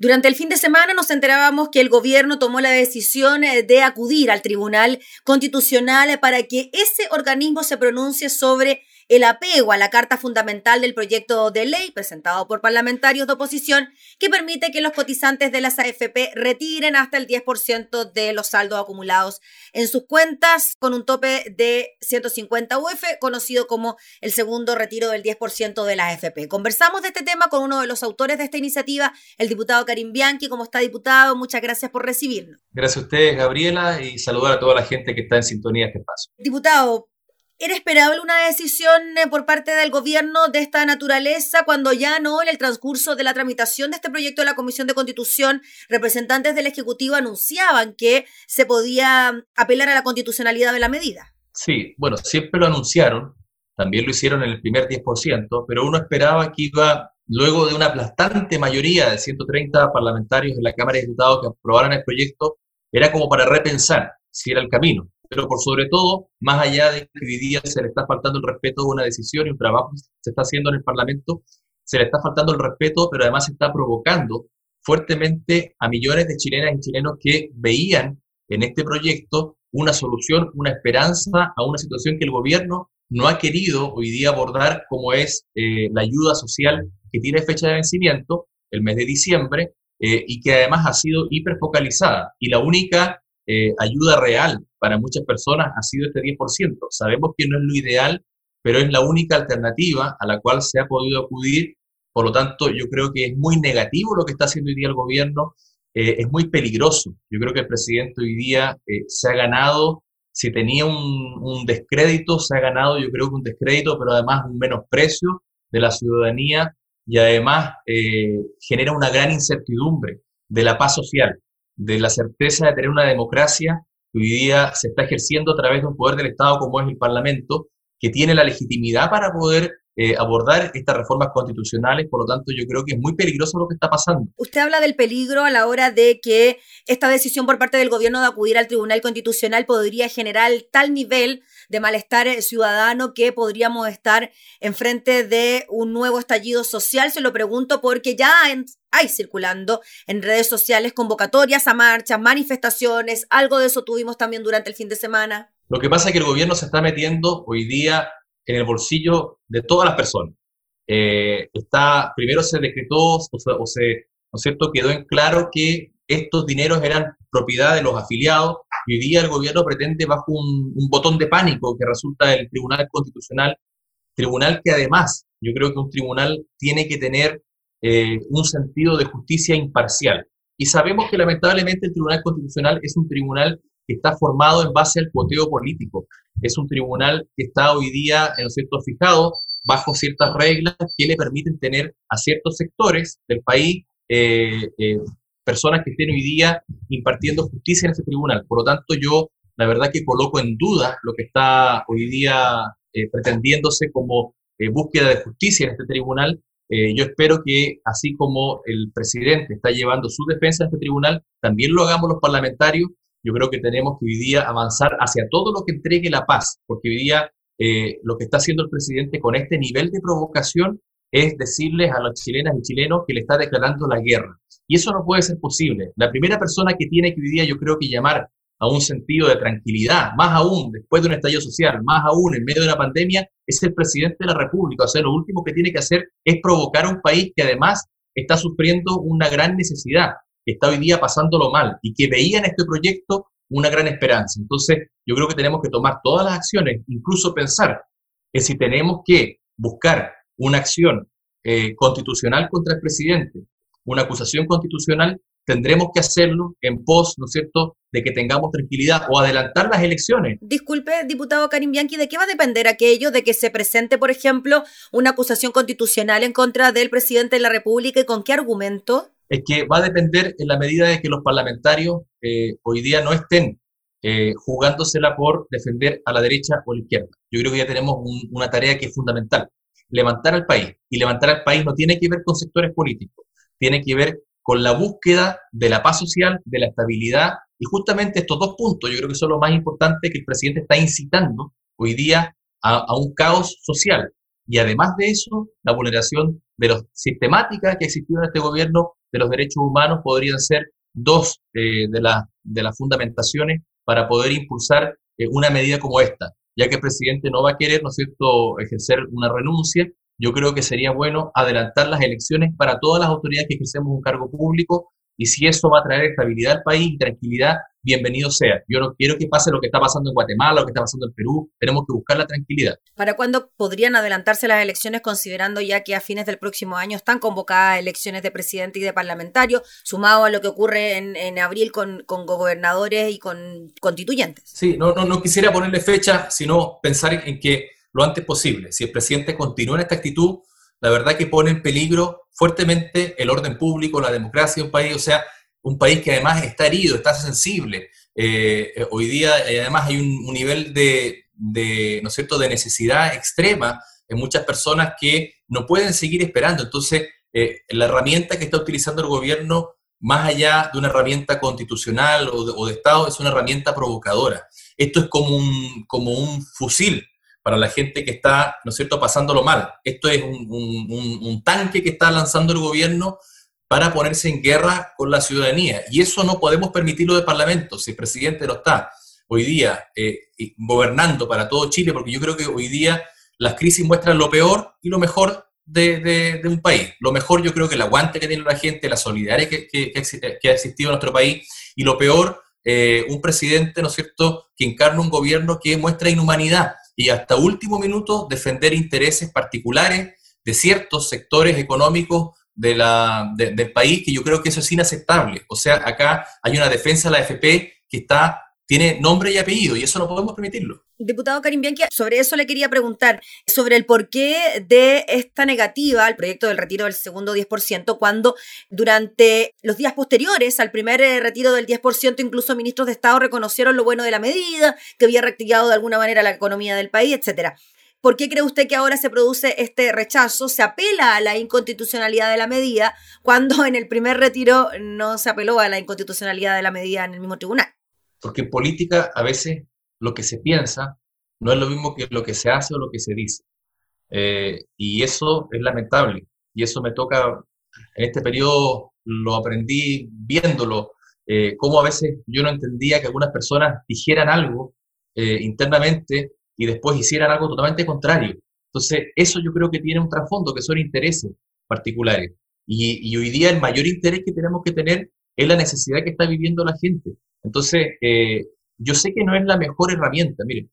Durante el fin de semana nos enterábamos que el gobierno tomó la decisión eh, de acudir al Tribunal Constitucional para que ese organismo se pronuncie sobre el apego a la Carta Fundamental del proyecto de ley presentado por parlamentarios de oposición que permite que los cotizantes de las AFP retiren hasta el 10% de los saldos acumulados en sus cuentas con un tope de 150 UF, conocido como el segundo retiro del 10% de las AFP. Conversamos de este tema con uno de los autores de esta iniciativa, el diputado Karim Bianchi. ¿Cómo está, diputado? Muchas gracias por recibirnos. Gracias a ustedes, Gabriela, y saludar a toda la gente que está en sintonía de este espacio. Diputado, ¿Era esperable una decisión eh, por parte del gobierno de esta naturaleza cuando ya no, en el transcurso de la tramitación de este proyecto de la Comisión de Constitución, representantes del Ejecutivo anunciaban que se podía apelar a la constitucionalidad de la medida? Sí, bueno, siempre lo anunciaron, también lo hicieron en el primer 10%, pero uno esperaba que iba, luego de una aplastante mayoría de 130 parlamentarios de la Cámara de Diputados que aprobaran el proyecto, era como para repensar si era el camino pero por sobre todo, más allá de que hoy día se le está faltando el respeto de una decisión y un trabajo que se está haciendo en el Parlamento, se le está faltando el respeto, pero además se está provocando fuertemente a millones de chilenas y chilenos que veían en este proyecto una solución, una esperanza a una situación que el gobierno no ha querido hoy día abordar, como es eh, la ayuda social que tiene fecha de vencimiento, el mes de diciembre, eh, y que además ha sido hiperfocalizada. Y la única eh, ayuda real para muchas personas ha sido este 10%. Sabemos que no es lo ideal, pero es la única alternativa a la cual se ha podido acudir. Por lo tanto, yo creo que es muy negativo lo que está haciendo hoy día el gobierno, eh, es muy peligroso. Yo creo que el presidente hoy día eh, se ha ganado, si tenía un, descrédito, se ha ganado yo creo que un descrédito, pero además un menosprecio de la ciudadanía y además genera una gran incertidumbre de la paz social de la certeza de tener una democracia que hoy día se está ejerciendo a través de un poder del Estado como es el Parlamento, que tiene la legitimidad para poder eh, abordar estas reformas constitucionales, por lo tanto yo creo que es muy peligroso lo que está pasando. Usted habla del peligro a la hora de que esta decisión por parte del gobierno de acudir al Tribunal Constitucional podría generar tal nivel de malestar ciudadano que podríamos estar enfrente de un nuevo estallido social. Se lo pregunto porque ya hay circulando en redes sociales convocatorias a marchas, manifestaciones, algo de eso tuvimos también durante el fin de semana. Lo que pasa es que el gobierno se está metiendo hoy día en el bolsillo de todas las personas. Eh, está, primero se decretó o se, ¿no es cierto? quedó en claro que estos dineros eran propiedad de los afiliados y hoy día el gobierno pretende bajo un, botón de pánico que resulta del Tribunal Constitucional, tribunal que además yo creo que un tribunal tiene que tener eh, un sentido de justicia imparcial. Y sabemos que lamentablemente el Tribunal Constitucional es un tribunal que está formado en base al poteo político. Es un tribunal que está hoy día, en cierto, fijado bajo ciertas reglas que le permiten tener a ciertos sectores del país eh, eh, personas que estén hoy día impartiendo justicia en ese tribunal. Por lo tanto, yo la verdad que coloco en duda lo que está hoy día pretendiéndose como búsqueda de justicia en este tribunal. Yo espero que así como el presidente está llevando su defensa en este tribunal, también lo hagamos los parlamentarios yo creo que tenemos que hoy día avanzar hacia todo lo que entregue la paz, porque hoy día eh, lo que está haciendo el presidente con este nivel de provocación es decirles a las chilenas y chilenos que le está declarando la guerra. Y eso no puede ser posible. La primera persona que tiene que hoy día yo creo que llamar a un sentido de tranquilidad, más aún después de un estallido social, más aún en medio de una pandemia, es el presidente de la República. O sea, lo último que tiene que hacer es provocar a un país que además está sufriendo una gran necesidad que está hoy día pasándolo mal y que veía en este proyecto una gran esperanza. Entonces, yo creo que tenemos que tomar todas las acciones, incluso pensar que si tenemos que buscar una acción eh, constitucional contra el presidente, una acusación constitucional, tendremos que hacerlo en pos, ¿no es cierto?, de que tengamos tranquilidad o adelantar las elecciones. Disculpe, diputado Karim Bianchi, ¿de qué va a depender aquello de que se presente, por ejemplo, una acusación constitucional en contra del presidente de la República y con qué argumento? es que va a depender en la medida de que los parlamentarios eh, hoy día no estén eh, jugándosela por defender a la derecha o a la izquierda. Yo creo que ya tenemos una tarea que es fundamental, levantar al país. Y levantar al país no tiene que ver con sectores políticos, tiene que ver con la búsqueda de la paz social, de la estabilidad, y justamente estos dos puntos yo creo que son lo más importantes que el presidente está incitando hoy día a, un caos social y además de eso, la vulneración de los sistemática que existió en este gobierno de los derechos humanos podrían ser dos eh, de, de las fundamentaciones para poder impulsar eh, una medida como esta, ya que el presidente no va a querer, ¿no es cierto?, ejercer una renuncia. Yo creo que sería bueno adelantar las elecciones para todas las autoridades que ejercemos un cargo público y si eso va a traer estabilidad al país y tranquilidad, bienvenido sea. Yo no quiero que pase lo que está pasando en Guatemala, lo que está pasando en Perú. Tenemos que buscar la tranquilidad. ¿Para cuándo podrían adelantarse las elecciones, considerando ya que a fines del próximo año están convocadas elecciones de presidente y de parlamentario, sumado a lo que ocurre en, abril con, gobernadores y con constituyentes? Sí, no, no, no quisiera ponerle fecha, sino pensar en que lo antes posible. Si el presidente continúa en esta actitud, la verdad que pone en peligro fuertemente el orden público, la democracia de un país, o sea, un país que además está herido, está sensible. Eh, eh, hoy día eh, además hay un, nivel de, ¿no es cierto?, de necesidad extrema en muchas personas que no pueden seguir esperando. Entonces, la herramienta que está utilizando el gobierno, más allá de una herramienta constitucional o de, o de Estado, es una herramienta provocadora. Esto es como un, como un fusil para la gente que está, ¿no es cierto?, pasándolo mal. Esto es un, tanque que está lanzando el gobierno para ponerse en guerra con la ciudadanía. Y eso no podemos permitirlo de Parlamento. Si el presidente no está hoy día eh, gobernando para todo Chile, porque yo creo que hoy día las crisis muestran lo peor y lo mejor de, un país. Lo mejor yo creo que el aguante que tiene la gente, la solidaridad que, ha existido en nuestro país, y lo peor, eh, un presidente, ¿no es cierto?, que encarna un gobierno que muestra inhumanidad y hasta último minuto defender intereses particulares de ciertos sectores económicos de la, del país, que yo creo que eso es inaceptable. O sea, acá hay una defensa de la FP que está tiene nombre y apellido y eso no podemos permitirlo. Diputado Karim Bianchi, sobre eso le quería preguntar, sobre el porqué de esta negativa al proyecto del retiro del segundo 10%, cuando durante los días posteriores al primer eh, retiro del 10%, incluso ministros de Estado reconocieron lo bueno de la medida, que había reactivado de alguna manera la economía del país, etcétera. ¿Por qué cree usted que ahora se produce este rechazo? Se apela a la inconstitucionalidad de la medida cuando en el primer retiro no se apeló a la inconstitucionalidad de la medida en el mismo tribunal. Porque en política a veces lo que se piensa no es lo mismo que lo que se hace o lo que se dice. Eh, y eso es lamentable. Y eso me toca, en este periodo lo aprendí viéndolo, eh, cómo a veces yo no entendía que algunas personas dijeran algo eh, internamente y después hicieran algo totalmente contrario. Entonces, eso yo creo que tiene un trasfondo, que son intereses particulares. Y, y, hoy día el mayor interés que tenemos que tener es la necesidad que está viviendo la gente. Entonces, eh, yo sé que no es la mejor herramienta. Miren,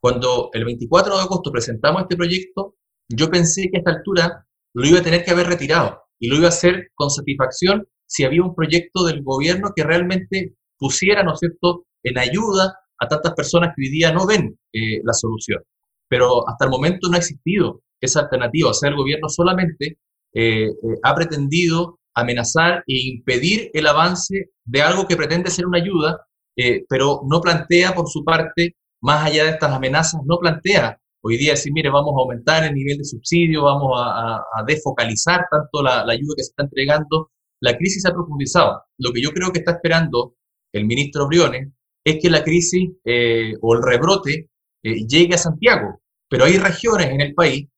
cuando el 24 de agosto presentamos este proyecto, yo pensé que a esta altura lo iba a tener que haber retirado y lo iba a hacer con satisfacción si había un proyecto del gobierno que realmente pusiera, ¿no es cierto?, en ayuda a tantas personas que hoy día no ven eh, la solución. Pero hasta el momento no ha existido esa alternativa. O sea, el gobierno solamente eh, ha pretendido amenazar e impedir el avance de algo que pretende ser una ayuda, eh, pero no plantea por su parte, más allá de estas amenazas, no plantea hoy día decir, mire, vamos a aumentar el nivel de subsidio, vamos a, desfocalizar tanto la, ayuda que se está entregando. La crisis ha profundizado. Lo que yo creo que está esperando el ministro Briones es que la crisis eh, o el rebrote eh, llegue a Santiago, pero hay regiones en el país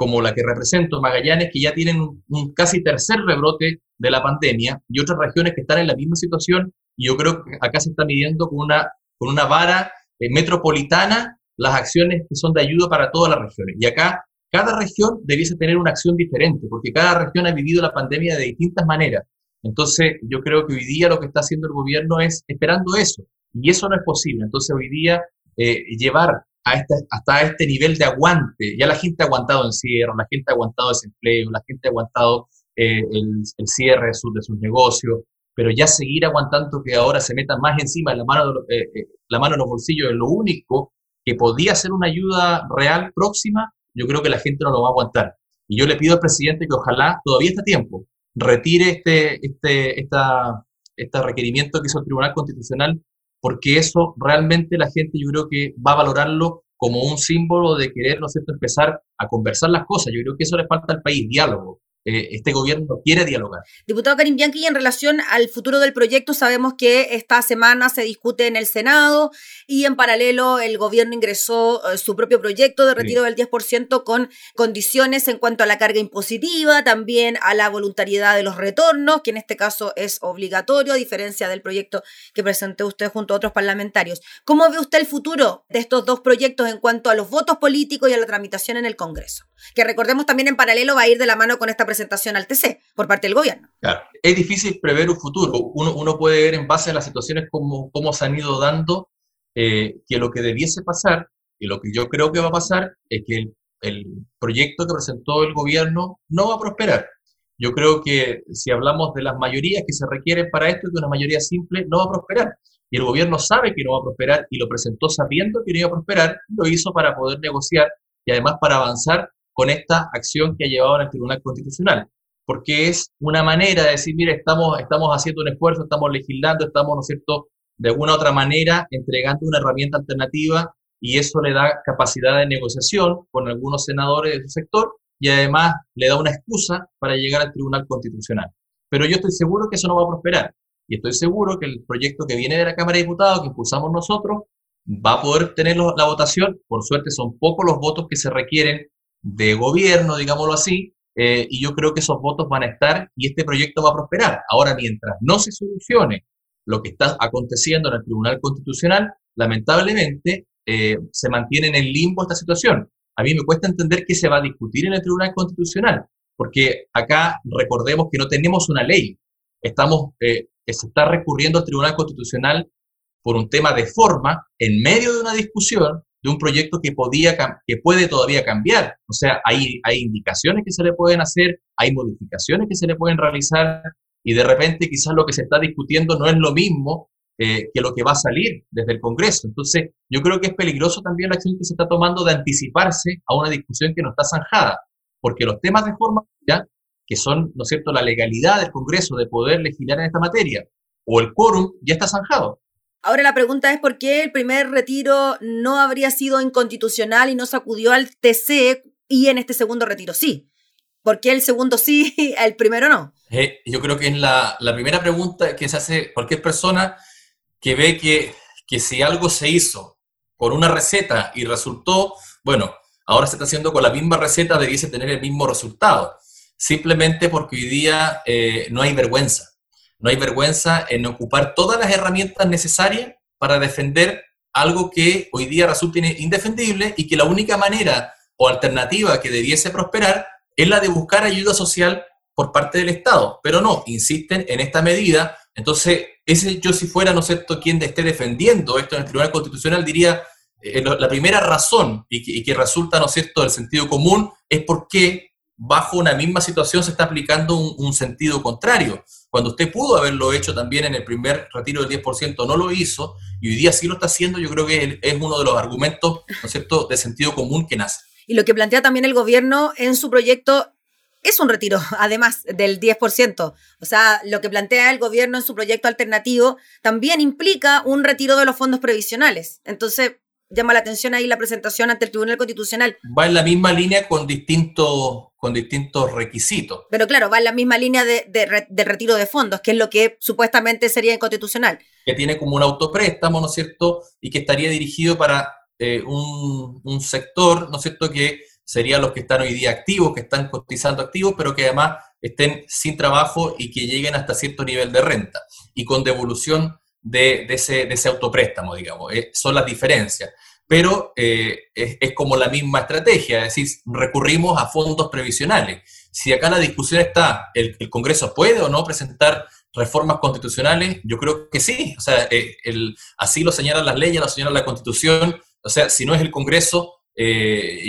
como la que represento, Magallanes, que ya tienen un, casi tercer rebrote de la pandemia y otras regiones que están en la misma situación y yo creo que acá se está midiendo con una, con una vara eh, metropolitana las acciones que son de ayuda para todas las regiones. Y acá cada región debiese tener una acción diferente, porque cada región ha vivido la pandemia de distintas maneras. Entonces, yo creo que hoy día lo que está haciendo el gobierno es esperando eso, y eso no es posible. Entonces, hoy día, eh, llevar este, hasta este nivel de aguante. Ya la gente ha aguantado encierro, la gente ha aguantado desempleo, la gente ha aguantado eh, el, cierre de, de, sus negocios, pero ya seguir aguantando que ahora se metan más encima la mano, eh, eh, la mano en los bolsillos es lo único que podía ser una ayuda real próxima, yo creo que la gente no lo va a aguantar. Y yo le pido al presidente que ojalá, todavía está tiempo, retire este, este, esta, este requerimiento que hizo el Tribunal Constitucional porque eso realmente la gente yo creo que va a valorarlo como un símbolo de querer, ¿no es empezar a conversar las cosas. Yo creo que eso le falta al país, diálogo. Eh, este gobierno quiere dialogar. Diputado Karim Bianchi, en relación al futuro del proyecto, sabemos que esta semana se discute en el Senado y en paralelo el gobierno ingresó eh, su propio proyecto de retiro del 10% con condiciones en cuanto a la carga impositiva, también a la voluntariedad de los retornos, que en este caso es obligatorio, a diferencia del proyecto que presentó usted junto a otros parlamentarios. ¿Cómo ve usted el futuro de estos dos proyectos en cuanto a los votos políticos y a la tramitación en el Congreso? Que recordemos también en paralelo va a ir de la mano con esta presentación al TC por parte del gobierno. Claro, es difícil prever un futuro. Uno, uno puede ver en base a las situaciones cómo, cómo se han ido dando eh, que lo que debiese pasar y lo que yo creo que va a pasar es que el, el proyecto que presentó el gobierno no va a prosperar. Yo creo que si hablamos de las mayorías que se requieren para esto, que una mayoría simple no va a prosperar. Y el gobierno sabe que no va a prosperar y lo presentó sabiendo que no iba a prosperar, lo hizo para poder negociar y además para avanzar con esta acción que ha llevado al Tribunal Constitucional, porque es una manera de decir, mire, estamos, estamos haciendo un esfuerzo, estamos legislando, estamos, ¿no es cierto?, de alguna u otra manera entregando una herramienta alternativa y eso le da capacidad de negociación con algunos senadores de su sector y además le da una excusa para llegar al Tribunal Constitucional. Pero yo estoy seguro que eso no va a prosperar y estoy seguro que el proyecto que viene de la Cámara de Diputados, que impulsamos nosotros, va a poder tener la votación. Por suerte son pocos los votos que se requieren de gobierno, digámoslo así, eh, y yo creo que esos votos van a estar y este proyecto va a prosperar. Ahora, mientras no se solucione lo que está aconteciendo en el Tribunal Constitucional, lamentablemente eh, se mantiene en el limbo esta situación. A mí me cuesta entender que se va a discutir en el Tribunal Constitucional, porque acá recordemos que no tenemos una ley. Estamos, eh, se está recurriendo al Tribunal Constitucional por un tema de forma en medio de una discusión de un proyecto que, podía, que puede todavía cambiar. O sea, hay, hay indicaciones que se le pueden hacer, hay modificaciones que se le pueden realizar y de repente quizás lo que se está discutiendo no es lo mismo eh, que lo que va a salir desde el Congreso. Entonces, yo creo que es peligroso también la acción que se está tomando de anticiparse a una discusión que no está zanjada, porque los temas de forma, ya, que son, ¿no es cierto?, la legalidad del Congreso de poder legislar en esta materia, o el quórum, ya está zanjado. Ahora la pregunta es por qué el primer retiro no habría sido inconstitucional y no sacudió al TC y en este segundo retiro sí. ¿Por qué el segundo sí, el primero no? Eh, yo creo que es la, primera pregunta que se hace cualquier persona que ve que, que si algo se hizo con una receta y resultó, bueno, ahora se está haciendo con la misma receta, debiese tener el mismo resultado. Simplemente porque hoy día eh, no hay vergüenza no hay vergüenza en ocupar todas las herramientas necesarias para defender algo que hoy día resulta indefendible y que la única manera o alternativa que debiese prosperar es la de buscar ayuda social por parte del Estado. Pero no, insisten en esta medida. Entonces, ese yo si fuera, ¿no sé, quien esté defendiendo esto en el Tribunal Constitucional, diría, eh, la primera razón y que, y que resulta, ¿no es cierto?, del sentido común es porque bajo una misma situación se está aplicando un, sentido contrario. Cuando usted pudo haberlo hecho también en el primer retiro del 10%, no lo hizo, y hoy día sí lo está haciendo, yo creo que es uno de los argumentos, ¿no es cierto?, de sentido común que nace. Y lo que plantea también el gobierno en su proyecto es un retiro, además del 10%. O sea, lo que plantea el gobierno en su proyecto alternativo también implica un retiro de los fondos previsionales. Entonces, llama la atención ahí la presentación ante el Tribunal Constitucional. Va en la misma línea con distintos, con distintos requisitos. Pero claro, va en la misma línea de, de, retiro de fondos, que es lo que supuestamente sería inconstitucional. Que tiene como un autopréstamo, ¿no es cierto? Y que estaría dirigido para eh, un, un, sector, ¿no es cierto? Que serían los que están hoy día activos, que están cotizando activos, pero que además estén sin trabajo y que lleguen hasta cierto nivel de renta. Y con devolución de, ese, de autopréstamo, digamos. Eh, son las diferencias. Pero eh, es, como la misma estrategia, es decir, recurrimos a fondos previsionales. Si acá la discusión está, ¿el, Congreso puede o no presentar reformas constitucionales? Yo creo que sí. O sea, eh, así lo señalan las leyes, lo señala la Constitución. O sea, si no es el Congreso,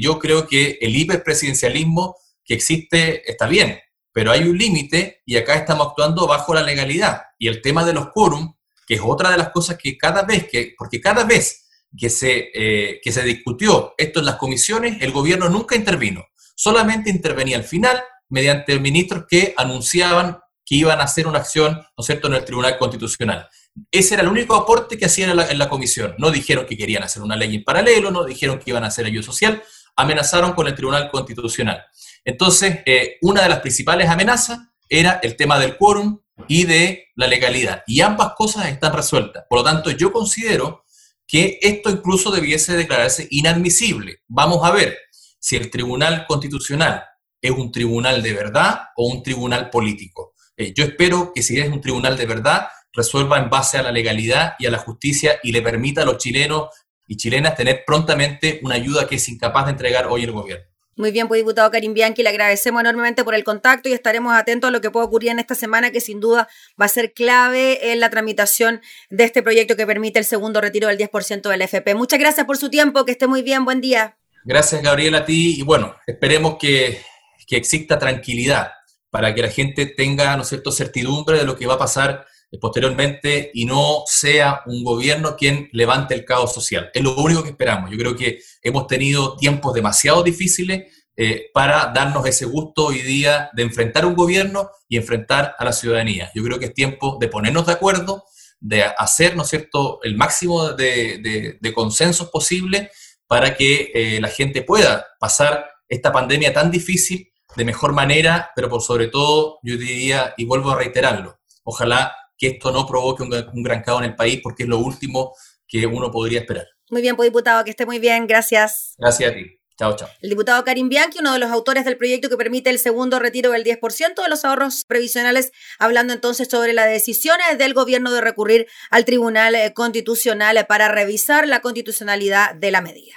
yo creo que el hiperpresidencialismo que existe está bien, pero hay un límite y acá estamos actuando bajo la legalidad. Y el tema de los quórum que es otra de las cosas que cada vez que, porque cada vez que se, eh, que se discutió esto en las comisiones, el gobierno nunca intervino, solamente intervenía al final mediante ministros que anunciaban que iban a hacer una acción, ¿no cierto?, en el Tribunal Constitucional. Ese era el único aporte que hacían en la, en la, comisión. No dijeron que querían hacer una ley en paralelo, no dijeron que iban a hacer ayuda social, amenazaron con el Tribunal Constitucional. Entonces, eh, una de las principales amenazas era el tema del quórum y de la legalidad. Y ambas cosas están resueltas. Por lo tanto, yo considero que esto incluso debiese declararse inadmisible. Vamos a ver si el Tribunal Constitucional es un tribunal de verdad o un tribunal político. Eh, yo espero que si es un tribunal de verdad, resuelva en base a la legalidad y a la justicia y le permita a los chilenos y chilenas tener prontamente una ayuda que es incapaz de entregar hoy el gobierno. Muy bien, pues diputado Karim Bianchi, le agradecemos enormemente por el contacto y estaremos atentos a lo que pueda ocurrir en esta semana, que sin duda va a ser clave en la tramitación de este proyecto que permite el segundo retiro del 10% del FP. Muchas gracias por su tiempo, que esté muy bien, buen día. Gracias, Gabriela, a ti y bueno, esperemos que, que exista tranquilidad para que la gente tenga, ¿no cierto?, certidumbre de lo que va a pasar posteriormente y no sea un gobierno quien levante el caos social. Es lo único que esperamos. Yo creo que hemos tenido tiempos demasiado difíciles eh, para darnos ese gusto hoy día de enfrentar un gobierno y enfrentar a la ciudadanía. Yo creo que es tiempo de ponernos de acuerdo, de hacer, ¿no es cierto?, el máximo de, de, consensos posible para que eh, la gente pueda pasar esta pandemia tan difícil de mejor manera, pero por sobre todo, yo diría, y vuelvo a reiterarlo, ojalá que esto no provoque un, gran caos en el país, porque es lo último que uno podría esperar. Muy bien, pues diputado, que esté muy bien, gracias. Gracias a ti. Chao, chao. El diputado Karim Bianchi, uno de los autores del proyecto que permite el segundo retiro del 10% de los ahorros previsionales, hablando entonces sobre la decisión del gobierno de recurrir al Tribunal Constitucional para revisar la constitucionalidad de la medida.